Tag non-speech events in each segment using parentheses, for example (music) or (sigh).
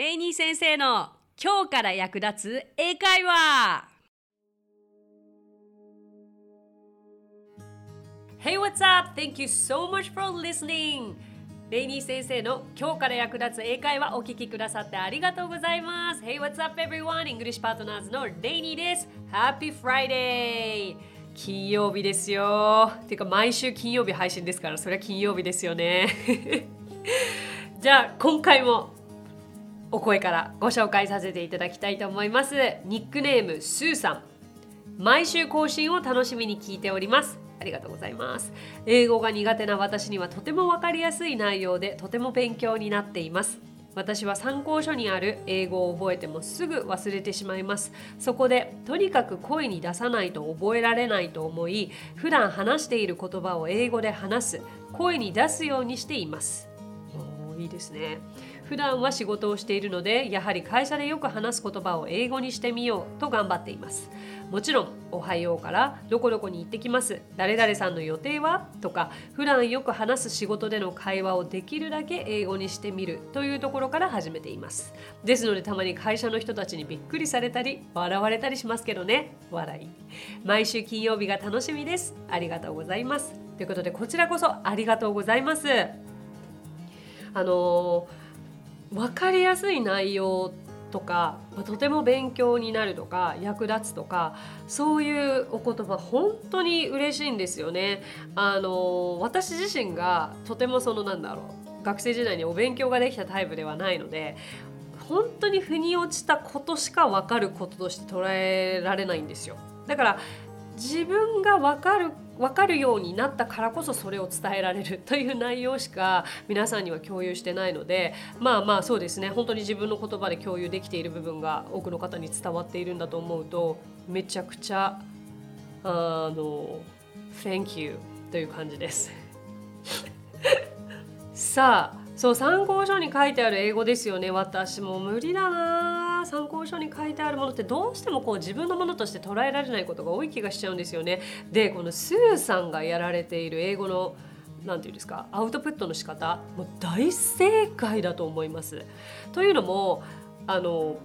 レイニー先生の今日から役立つ英会話 Hey, what's up? Thank you so much for listening! レイニー先生の今日から役立つ英会話お聞きくださってありがとうございます Hey, what's up everyone? English Partners のレイニーです Happy Friday! 金曜日ですよていうか毎週金曜日配信ですからそれは金曜日ですよね (laughs) じゃあ今回もお声からご紹介させていただきたいと思います。ニックネームスーさん。毎週更新を楽しみに聞いております。ありがとうございます。英語が苦手な私にはとてもわかりやすい内容でとても勉強になっています。私は参考書にある英語を覚えてもすぐ忘れてしまいます。そこでとにかく声に出さないと覚えられないと思い普段話している言葉を英語で話す。声に出すようにしています。いいですね。普段は仕事をしているのでやはり会社でよく話す言葉を英語にしてみようと頑張っています。もちろん「おはよう」から「どこどこに行ってきます」「誰々さんの予定は?」とか普段よく話す仕事での会話をできるだけ英語にしてみるというところから始めています。ですのでたまに会社の人たちにびっくりされたり笑われたりしますけどね笑い。毎週金曜日が楽しみです。ありがとうございます。ということでこちらこそありがとうございます。あのー分かりやすい内容とかとても勉強になるとか役立つとかそういうお言葉本当に嬉しいんですよね。あの私自身がとてもそのなんだろう学生時代にお勉強ができたタイプではないので本当に腑に落ちたことしか分かることとして捉えられないんですよ。だから自分が分かる分かるようになったからこそそれを伝えられるという内容しか皆さんには共有してないのでまあまあそうですね。本当に自分の言葉で共有できている部分が多くの方に伝わっているんだと思うとめちゃくちゃあの Thank you という感じです。(laughs) さあそう参考書に書いてある英語ですよね。私も無理だな参考書に書いてあるものってどうしてもこう自分のものとして捉えられないことが多い気がしちゃうんですよね。でこのスーさんがやられている英語の何て言うんですかアウトプットの仕方もう大正解だと思います。というのもあの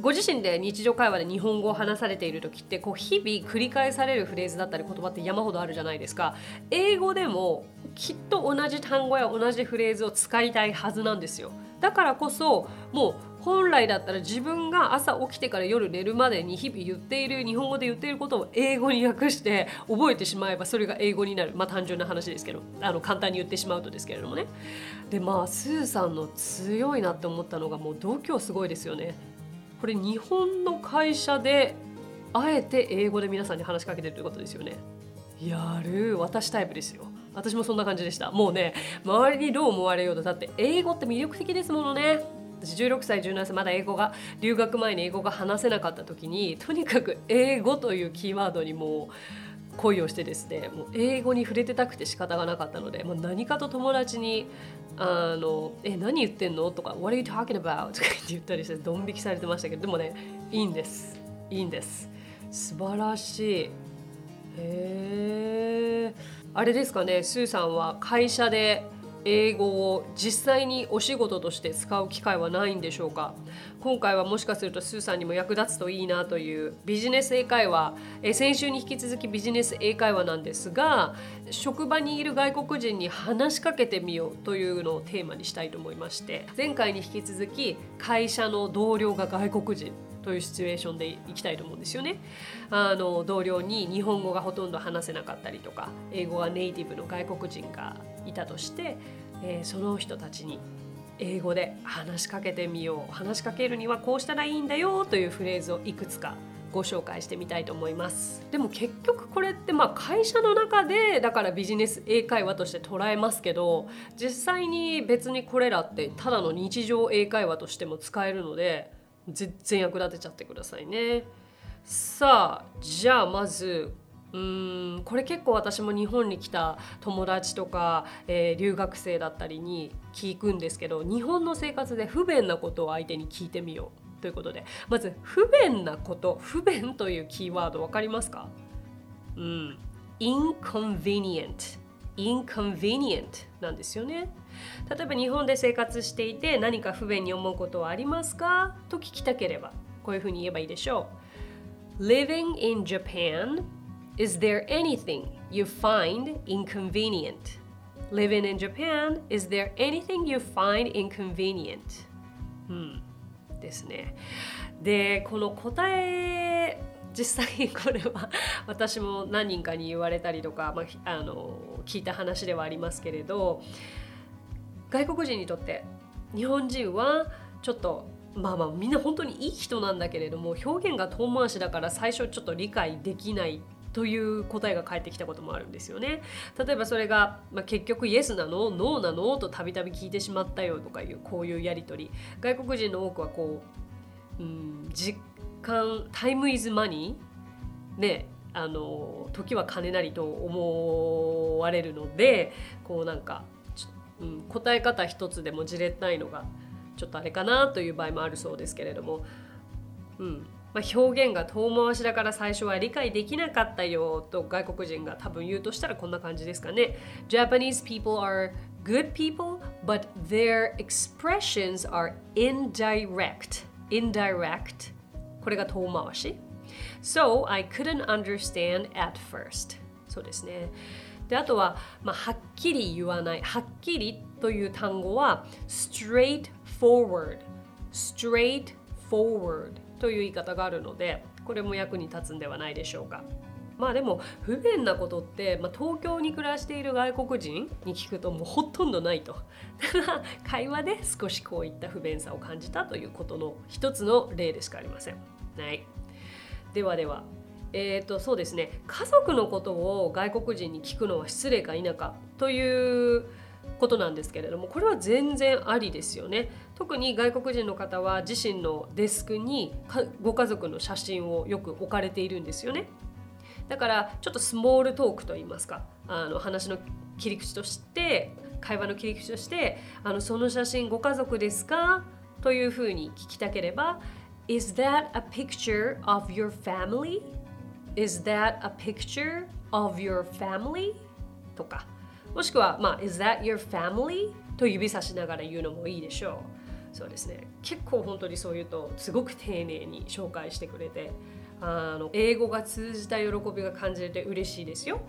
ご自身で日常会話で日本語を話されている時ってこう日々繰り返されるフレーズだったり言葉って山ほどあるじゃないですか英語でもきっと同じ単語や同じフレーズを使いたいはずなんですよだからこそもう本来だったら自分が朝起きてから夜寝るまでに日々言っている日本語で言っていることを英語に訳して覚えてしまえばそれが英語になる。まあ単純な話ですけど。あの簡単に言ってしまうとですけれどもね。でまあスーさんの強いなって思ったのがもう度胸すごいですよね。これ日本の会社であえて英語で皆さんに話しかけてるということですよね。やる私タイプですよ。私もそんな感じでした。もうね周りにどう思われようとだって英語って魅力的ですものね。私16歳17歳まだ英語が留学前に英語が話せなかった時にとにかく英語というキーワードにもう恋をしてですねもう英語に触れてたくて仕方がなかったのでもう何かと友達に「あのえ何言ってんの?」とか「What are you talking about?」とか言って言ったりしてドン引きされてましたけどでもねいいんです。いいんです。素晴らしい。へえあれですかねスーさんは会社で英語を実際にお仕事として使う機会はないんでしょうか？今回はもしかするとスーさんにも役立つといいなというビジネス英会話。え先週に引き続きビジネス英会話なんですが職場にいる外国人に話しかけてみようというのをテーマにしたいと思いまして前回に引き続き会社の同僚が外国人。というシチュエーションでいきたいと思うんですよね。あの同僚に日本語がほとんど話せなかったりとか英語がネイティブの外国人がいたとして、えー、その人たちに英語で話しかけてみよう話しかけるにはこうしたらいいんだよというフレーズをいくつかご紹介してみたいと思いますでも結局これってまあ会社の中でだからビジネス英会話として捉えますけど実際に別にこれらってただの日常英会話としても使えるので全然役立てちゃってくださいね。さあじゃあまずうんこれ結構私も日本に来た友達とか、えー、留学生だったりに聞くんですけど日本の生活で不便なことを相手に聞いてみようということでまず不便なこと不便というキーワード分かりますか？うん inconvenient inconvenient なんですよね。例えば日本で生活していて何か不便に思うことはありますかと聞きたければこういうふうに言えばいいでしょう。Living in Japan, is there anything you find inconvenient? Living in Japan, is there anything you find inconvenient? うん、ですね。で、この答え実際これは私も何人かに言われたりとか、まあ、あの聞いた話ではありますけれど外国人にとって日本人はちょっとまあまあみんな本当にいい人なんだけれども表現が遠回しだから最初ちょっと理解できないという答えが返ってきたこともあるんですよね。例えばそれが、まあ、結局イエスなのノーなのとたびたび聞いてしまったよとかいうこういうやり取り外国人の多くはこう、うん、実間タイムイズマニーねあの時は金なりと思われるのでこうなんか、うん、答え方一つでもじれったいのがちょっとあれかなという場合もあるそうですけれども、うん。まあ、表現が遠回しだから最初は理解できなかったよと外国人が多分言うとしたらこんな感じですかね。Japanese people are good people, but their expressions are indirect. Indirect. これが遠回し。So I couldn't understand at first. そうですね。であとは、まあ、はっきり言わないはっきりという単語は straightforward straightforward という言い方があるのでこれも役に立つんではないでしょうか。まあでも不便なことって、まあ、東京に暮らしている外国人に聞くともうほとんどないと。(laughs) 会話で少しこういった不便さを感じたということの一つの例でしかありません。はい、ではでは。えーとそうですね。家族のことを外国人に聞くのは失礼か否かということなんですけれどもこれは全然ありですよね。特に外国人の方は自身のデスクにご家族の写真をよく置かれているんですよね。だからちょっとスモールトークといいますかあの話の切り口として会話の切り口としてあのその写真ご家族ですか？というふうに聞きたければ Is that a picture of your family? Is that a picture of your family? とかもしくは、まあ、Is that your family? と指さしながら言うのもいいでしょうそうですね結構本当にそう言うとすごく丁寧に紹介してくれてあの英語が通じた喜びが感じれて嬉しいですよ。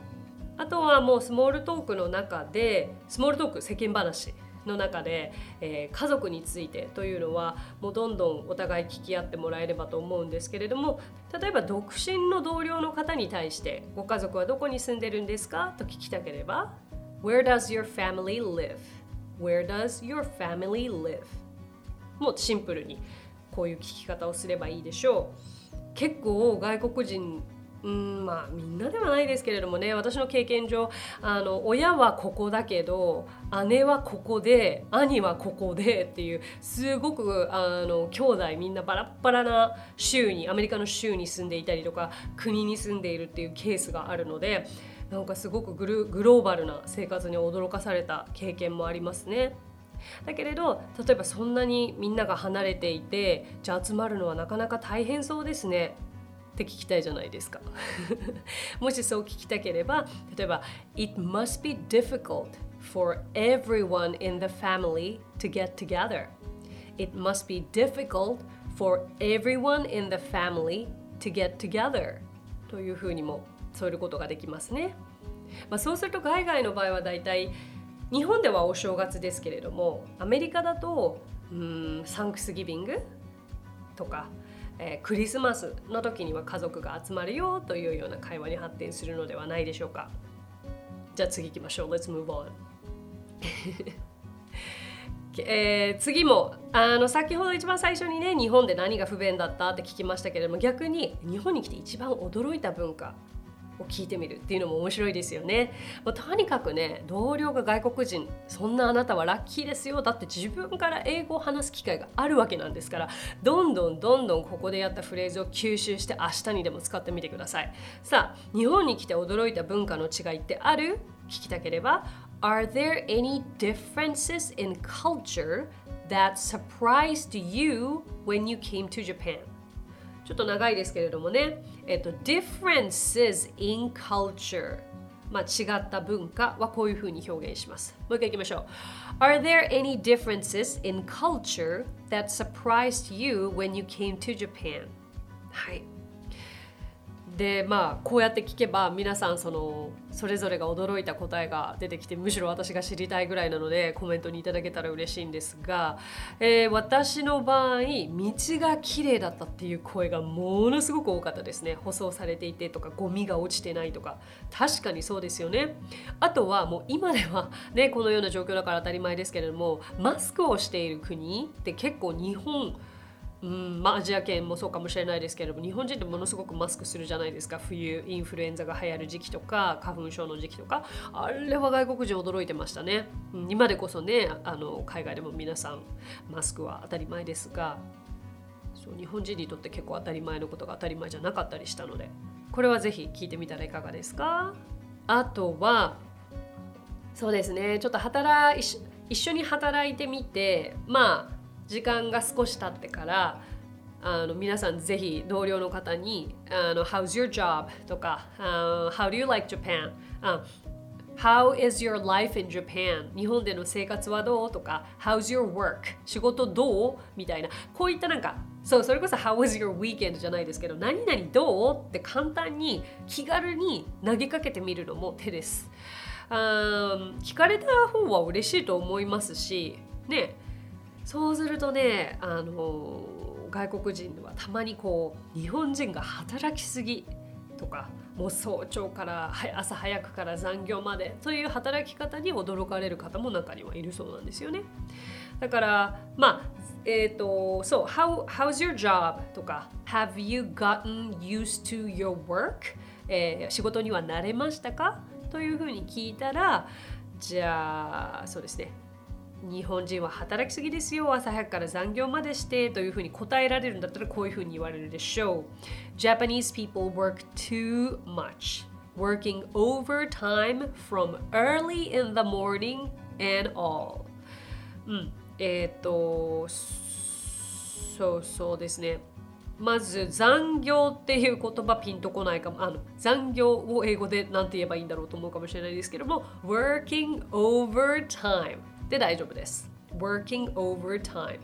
あとはもうスモールトークの中でスモールトーク世間話の中で、えー、家族についてというのはもうどんどんお互い聞き合ってもらえればと思うんですけれども例えば独身の同僚の方に対してご家族はどこに住んでるんですか？と聞きたければ Where does your family live? Where does your family live? もうシンプルにこういう聞き方をすればいいでしょう。結構外国人うんまあみんなではないですけれどもね私の経験上あの親はここだけど姉はここで兄はここで (laughs) っていうすごくあの兄弟みんなバラバラな州にアメリカの州に住んでいたりとか国に住んでいるっていうケースがあるのでなんかすごくグローバルな生活に驚かされた経験もありますね。だけれど例えばそんなにみんなが離れていてじゃあ集まるのはなかなか大変そうですねって聞きたいじゃないですかもしそう聞きたければ例えば It must be difficult for everyone in the family to get together It must be difficult for everyone in the family to get together というふうにも添えることができますね、まあ、そうすると海外の場合はだいたい日本ではお正月ですけれどもアメリカだとうんサンクスギビングとか、えー、クリスマスの時には家族が集まるよというような会話に発展するのではないでしょうか。じゃあ次行きましょう。Let's move on. (laughs) えー、次もあの先ほど一番最初にね日本で何が不便だったって聞きましたけれども逆に日本に来て一番驚いた文化。を聞いてみるっていうのも面白いですよね。まあ、とにかくね同僚が外国人そんなあなたはラッキーですよだって自分から英語を話す機会があるわけなんですからどんどんどんどんここでやったフレーズを吸収して明日にでも使ってみてください。さあ日本に来て驚いた文化の違いってある？聞きたければ Are there any differences in culture that surprised you when you came to Japan? ちょっと長いですけれどもね、えっと、differences in culture まあ、違った文化はこういうふうに表現します。もう一回いきましょう。Are there any differences in culture that surprised you when you came to Japan? はい。でまあこうやって聞けば皆さんそのそれぞれが驚いた答えが出てきてむしろ私が知りたいぐらいなのでコメントにいただけたら嬉しいんですが、えー、私の場合道が綺麗だったっていう声がものすごく多かったですね。舗装されていてとかゴミが落ちてないとか。確かにそうですよね。あとはもう今ではねこのような状況だから当たり前ですけれどもマスクをしている国って結構日本うんまあ、アジア圏もそうかもしれないですけれども日本人ってものすごくマスクするじゃないですか。冬インフルエンザが流行る時期とか花粉症の時期とか。あれは外国人驚いてましたね、うん、今でこそねあの海外でも皆さんマスクは当たり前ですが。そう日本人にとって結構当たり前のことが当たり前じゃなかったりしたので。これはぜひ聞いてみたらいかがですか？あとはそうですね。ちょっと働一緒に働いてみてまあ時間が少し経ってからあの皆さんぜひ同僚の方にあの How's your job? とか、How do you like Japan?」「How is your life in Japan? 日本での生活はどう？とか How's your work? 仕事どう？みたいなこういったなんかそうそれこそ How was your weekend? じゃないですけど何々どう？って簡単に気軽に投げかけてみるのも手です。Um, 聞かれた方は嬉しいと思いますしねそうするとねあの外国人はたまにこう日本人が働きすぎとかもう早朝から朝早くから残業までという働き方に驚かれる方も中にはいるそうなんですよね。だからまあえっ、ー、とそう How, How's your job? とか Have you gotten used to your work? えー、仕事には慣れましたか？というふうに聞いたらじゃあそうですね日本人は働きすぎですよ。朝早くから残業までしてというふうに答えられるんだったらこういうふうに言われるでしょう。Japanese people work too much. Working overtime from early in the morning and all. うん。えっ、ー、とそうそうですね。まず残業っていう言葉ピンとこないかも。あの残業を英語で何て言えばいいんだろうと思うかもしれないですけども。Working overtime. で大丈夫です。working overtime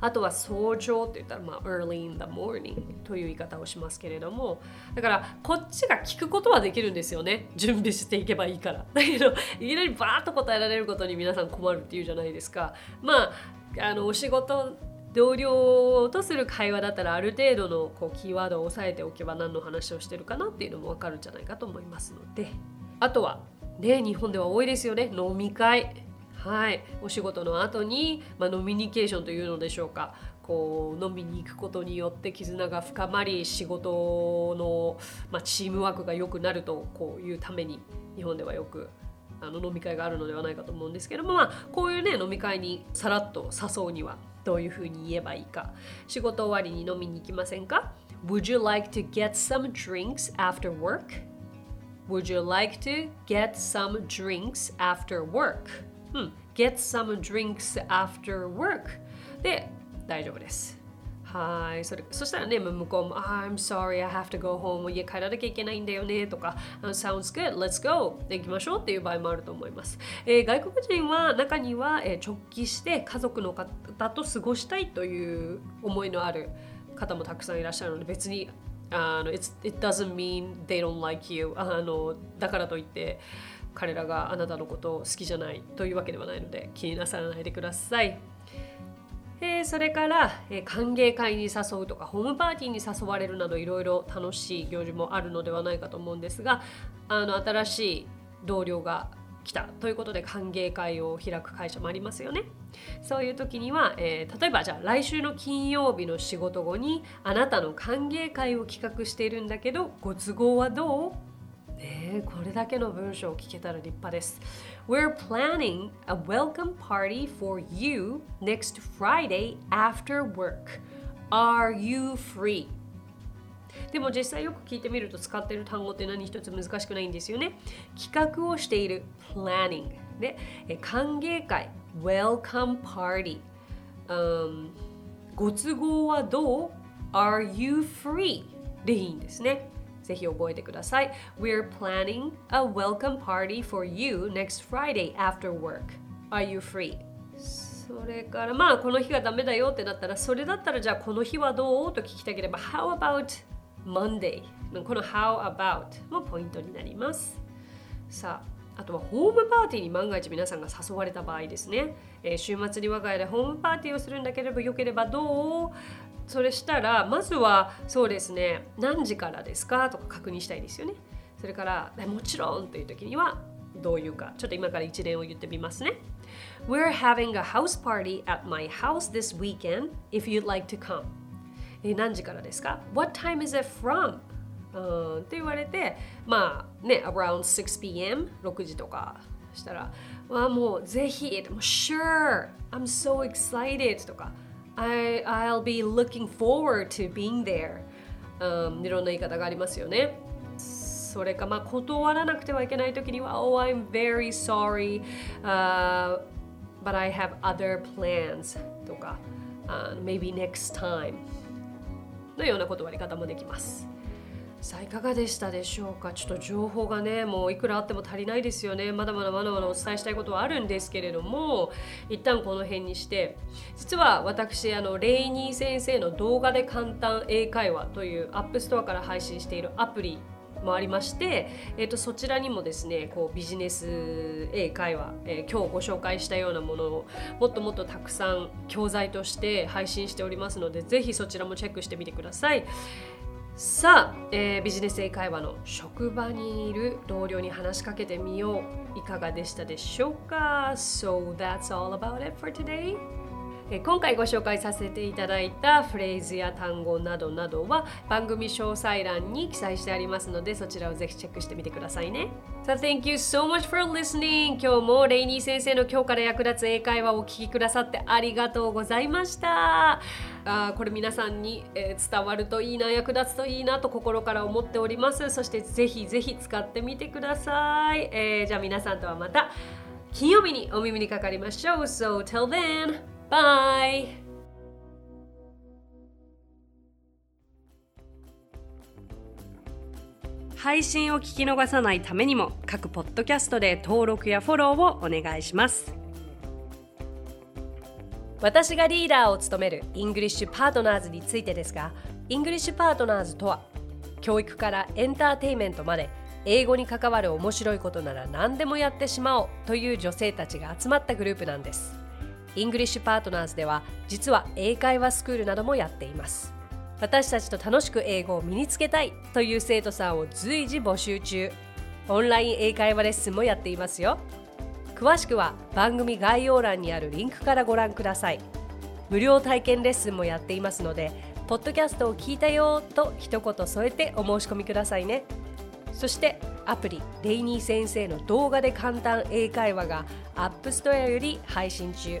あとは早朝って言ったら、まあ、early in the morning という言い方をしますけれどもだからこっちが聞くことはできるんですよね。準備していけばいいから。だけどいきなりバーッと答えられることに皆さん困るっていうじゃないですか。まああのお仕事同僚とする会話だったらある程度のこうキーワードを押さえておけば何の話をしてるかなっていうのもわかるんじゃないかと思いますので。あとはね日本では多いですよね。飲み会。はい、お仕事の後に、まあ、ノミニケーションというのでしょうかこう飲みに行くことによって絆が深まり仕事の、まあ、チームワークが良くなるとこういうために日本ではよくあの飲み会があるのではないかと思うんですけども、まあ、こういうね飲み会にさらっと誘うにはどういうふうに言えばいいか仕事終わりに飲みに行きませんか？Would you like to get some drinks after work? Would you like to get some drinks after work? うん、get some drinks after work で大丈夫です。はい。それそしたらね、向こうも、I'm sorry, I have to go home. 家帰らなきゃいけないんだよねとか、Sounds good, let's go. 行きましょうっていう場合もあると思います。えー、外国人は中には、えー、直帰して家族の方と過ごしたいという思いのある方もたくさんいらっしゃるので、別にあの it doesn't mean they don't like you あのだからといって彼らがあなたのことを好きじゃないというわけではないので気になさらないでください。えー、それから、えー、歓迎会に誘うとかホームパーティーに誘われるなどいろいろ楽しい行事もあるのではないかと思うんですがあの新しい同僚が来たということで歓迎会を開く会社もありますよね。そういう時には、えー、例えばじゃあ来週の金曜日の仕事後にあなたの歓迎会を企画しているんだけどご都合はどう？ねこれだけの文章を聞けたら立派です。We're planning a welcome party for you next Friday after work. Are you free? でも実際よく聞いてみると使っている単語って何一つ難しくないんですよね。企画をしている planning で歓迎会 welcome party、um, ご都合はどう Are you free? でいいんですね。ぜひ覚えてください。We're planning a welcome party for you next Friday after work. Are you free? それからまあこの日がダメだよってなったらそれだったらじゃあこの日はどうと聞きたければ How about Monday? この How about もポイントになります。さああとはホームパーティーに万が一皆さんが誘われた場合ですね、えー、週末に我が家でホームパーティーをするんだければよければどう？それしたらまずはそうですね何時からですかとか確認したいですよね。それからもちろんという時にはどういうかちょっと今から一連を言ってみますね。We're having a house party at my house this weekend if you'd like to come え何時からですか？What time is it from? うんって言われてまあね around 6pm 6時とかしたらわもうぜひ Sure I'm so excited とか I, I'll be looking forward to being there、um, いろんな言い方がありますよねそれかまあ断らなくてはいけない時には Oh I'm very sorry、uh, but I have other plans とか、uh, maybe next time のような断り方もできますさあいかがでしたでしょうか？ちょっと情報がねもういくらあっても足りないですよね。まだまだまだまだお伝えしたいことはあるんですけれども一旦この辺にして。実は私あのレイニー先生の動画で簡単英会話というアップストアから配信しているアプリもありまして、えーと、そちらにもですねこうビジネス英会話、えー、今日ご紹介したようなものをもっともっとたくさん教材として配信しておりますのでぜひそちらもチェックしてみてください。さあ、えー、ビジネス英会話の職場にいる同僚に話しかけてみよう。いかがでしたでしょうか？So that's all about it for today. 今回ご紹介させていただいたフレーズや単語などなどは番組詳細欄に記載してありますのでそちらをぜひチェックしてみてくださいね。さあ、Thank you so much for listening! 今日もレイニー先生の今日から役立つ英会話をお聞きくださってありがとうございました。あこれ皆さんに、えー、伝わるといいな、役立つといいなと心から思っております。そしてぜひぜひ使ってみてください。えー、じゃあ皆さんとはまた金曜日にお耳にかかりましょう。So till then! Bye! 配信を聞き逃さないためにも各ポッドキャストで登録やフォローをお願いします私がリーダーを務めるイングリッシュパートナーズについてですがイングリッシュパートナーズとは教育からエンターテインメントまで英語に関わる面白いことなら何でもやってしまおうという女性たちが集まったグループなんですイングリッシュパートナーズでは実は英会話スクールなどもやっています。私たちと楽しく英語を身につけたいという生徒さんを随時募集中。オンライン英会話レッスンもやっていますよ。詳しくは番組概要欄にあるリンクからご覧ください。無料体験レッスンもやっていますのでポッドキャストを聞いたよと一言添えてお申し込みくださいね。そしてアプリレイニー先生の動画で簡単英会話がアップストアより配信中。